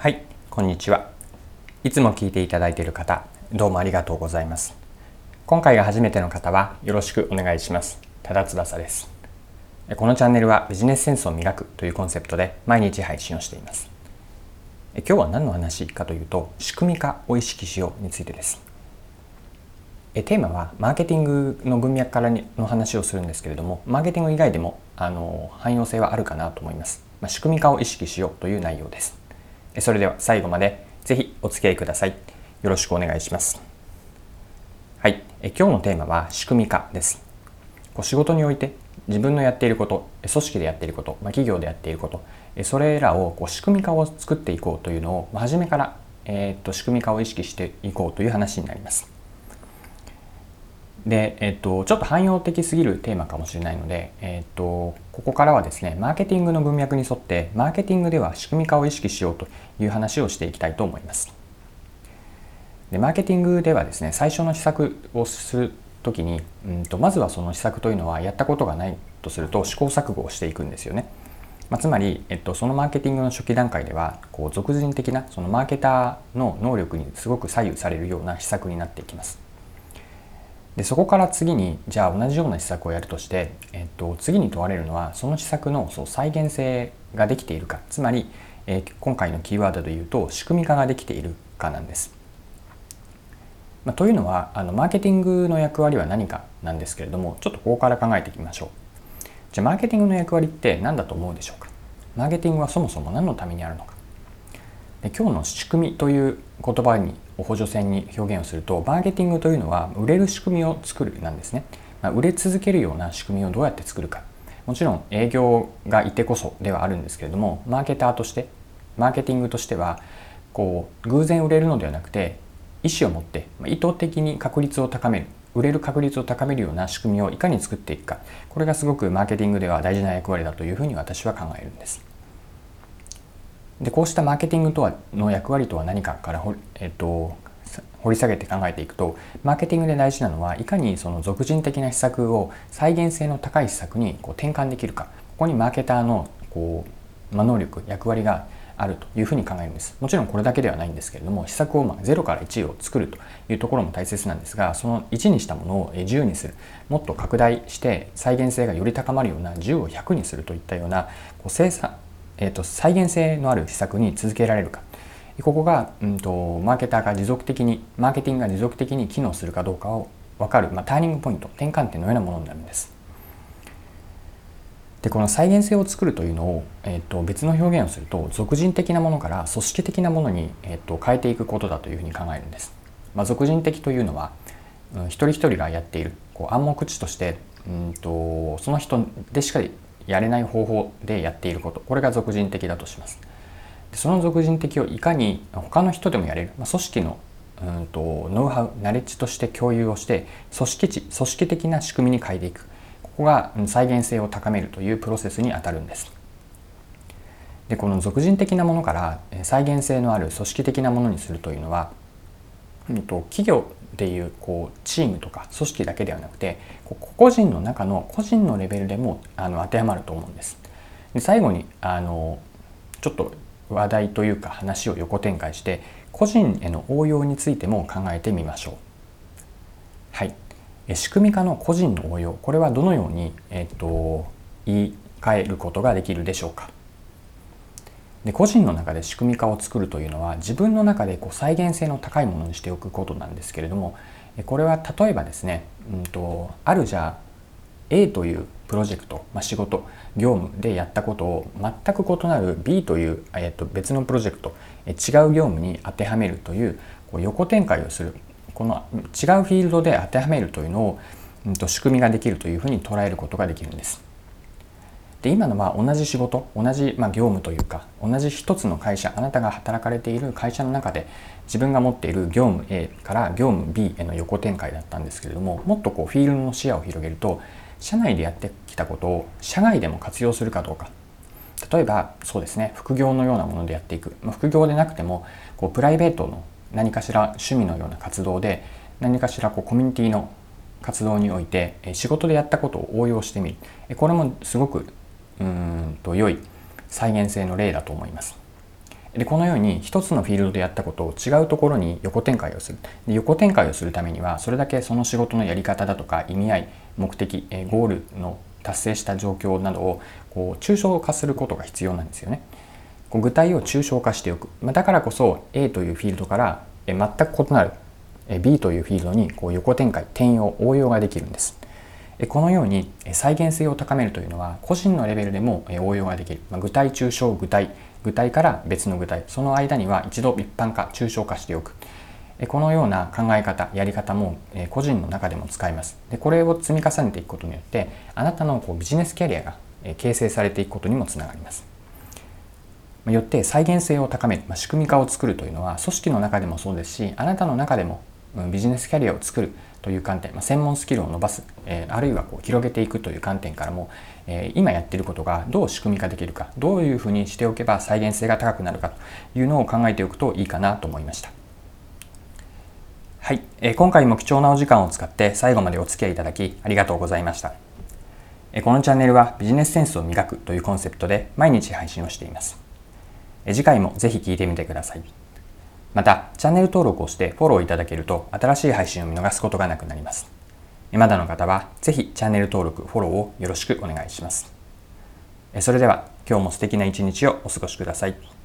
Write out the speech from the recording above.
はいこんにちは。いつも聞いていただいている方どうもありがとうございます。今回が初めての方はよろしくお願いします。多田翼です。このチャンネルはビジネスセンスを磨くというコンセプトで毎日配信をしています。今日は何の話かというと仕組み化を意識しようについてです。テーマはマーケティングの文脈からの話をするんですけれどもマーケティング以外でもあの汎用性はあるかなと思います、まあ、仕組み化を意識しようという内容です。それでは最後までぜひお付き合いください。よろしくお願いします。はい。え今日のテーマは仕組み化です。こう仕事において自分のやっていること組織でやっていること、ま、企業でやっていることそれらをこう仕組み化を作っていこうというのを、ま、初めから、えー、っと仕組み化を意識していこうという話になります。で、えっと、ちょっと汎用的すぎるテーマかもしれないので、えっと、ここからはですね、マーケティングの文脈に沿って、マーケティングでは仕組み化を意識しようという話をしていきたいと思います。でマーケティングではですね、最初の施策をするときに、うんと、まずはその施策というのはやったことがないとすると試行錯誤をしていくんですよね。まあ、つまり、えっと、そのマーケティングの初期段階ではこう俗人的なそのマーケターの能力にすごく左右されるような施策になっていきます。でそこから次にじゃあ同じような施策をやるとして、えっと、次に問われるのはその施策のそう再現性ができているかつまり、えー、今回のキーワードで言うと仕組み化ができているかなんです。まあ、というのはあのマーケティングの役割は何かなんですけれどもちょっとここから考えていきましょう。じゃあマーケティングの役割って何だと思うでしょうか？マーケティングはそもそも何のためにあるのか？で今日の仕組みという言葉に補助線に表現をするとマーケティングというのは売れる仕組みを作るなんですね、まあ、売れ続けるような仕組みをどうやって作るか。もちろん営業がいてこそではあるんですけれどもマーケターとしてマーケティングとしてはこう偶然売れるのではなくて意思を持って意図的に確率を高める売れる確率を高めるような仕組みをいかに作っていくか。これがすごくマーケティングでは大事な役割だというふうに私は考えるんです。でこうしたマーケティングとはの役割とは何かから、えっと、掘り下げて考えていくとマーケティングで大事なのはいかにその俗人的な施策を再現性の高い施策にこう転換できるか。ここにマーケターのこう、ま能力役割があるというふうに考えるんです。もちろんこれだけではないんですけれども施策をま0から1を作るというところも大切なんですがその1にしたものを10にする。もっと拡大して再現性がより高まるような10を100にするといったようなこう生産えーと、再現性のある施策に続けられるかここが、うんと、マーケターが持続的にマーケティングが持続的に機能するかどうかを分かる、まあ、ターニングポイント転換点のようなものになるんです。でこの再現性を作るというのを、えーと、別の表現をすると俗人的なものから組織的なものに、えーと、変えていくことだというふうに考えるんです。まあ、俗人的というのは、うん、一人一人がやっているこう暗黙知としてうんとその人でしかやれない方法でやっていること。これが俗人的だとします。その俗人的をいかに他の人でもやれる、まあ、組織のうんとノウハウナレッジとして共有をして組織値組織的な仕組みに変えていく。ここが再現性を高めるというプロセスにあたるんです。でこの俗人的なものから再現性のある組織的なものにするというのは、と企業っていうこうチームとか組織だけではなくて個人の中の個人のレベルでもあの当てはまると思うんです。で最後にあのちょっと話題というか話を横展開して個人への応用についても考えてみましょう。はい、仕組み化の個人の応用これはどのように、えっと、言い換えることができるでしょうか。で個人の中で仕組み化を作るというのは自分の中でこう再現性の高いものにしておくことなんですけれどもこれは例えばですね、うんと、あるじゃあ A というプロジェクト、まあ、仕事業務でやったことを全く異なる B という、えー、と別のプロジェクト違う業務に当てはめるというこう横展開をするこの違うフィールドで当てはめるというのを、うん、と仕組みができるというふうに捉えることができるんです。で今のは同じ仕事同じま業務というか同じ一つの会社あなたが働かれている会社の中で自分が持っている業務 A から業務 B への横展開だったんですけれどももっとこうフィールドの視野を広げると社内でやってきたことを社外でも活用するかどうか。例えばそうですね副業のようなものでやっていく、まあ、副業でなくてもこうプライベートの何かしら趣味のような活動で何かしらこうコミュニティの活動において仕事でやったことを応用してみる。これもすごくうんと良い再現性の例だと思いますでこのように一つのフィールドでやったことを違うところに横展開をするで横展開をするためにはそれだけその仕事のやり方だとか意味合い目的ゴールの達成した状況などをこう抽象化することが必要なんですよね。こう具体を抽象化しておくだからこそ A というフィールドから全く異なる B というフィールドにこう横展開転用応用ができるんです。このように再現性を高めるというのは個人のレベルでも応用ができる、ま具体抽象具体。具体から別の具体。その間には一度一般化抽象化しておく。このような考え方やり方も個人の中でも使います。でこれを積み重ねていくことによってあなたのこうビジネスキャリアが形成されていくことにもつながります。よって再現性を高める、まあ、仕組み化を作るというのは組織の中でもそうですしあなたの中でもビジネスキャリアを作る。という観点、まあ、専門スキルを伸ばす、えー、あるいはこう広げていくという観点からも、えー、今やってることがどう仕組み化できるかどういうふうにしておけば再現性が高くなるかというのを考えておくといいかなと思いました。はい、えー、今回も貴重なお時間を使って最後までお付き合いいただきありがとうございました。えこのチャンネルはビジネスセンスを磨くというコンセプトで毎日配信をしています。え次回もぜひ聴いてみてください。また、チャンネル登録をしてフォローいただけると新しい配信を見逃すことがなくなります。まだの方はぜひチャンネル登録、フォローをよろしくお願いします。それでは今日も素敵な一日をお過ごしください。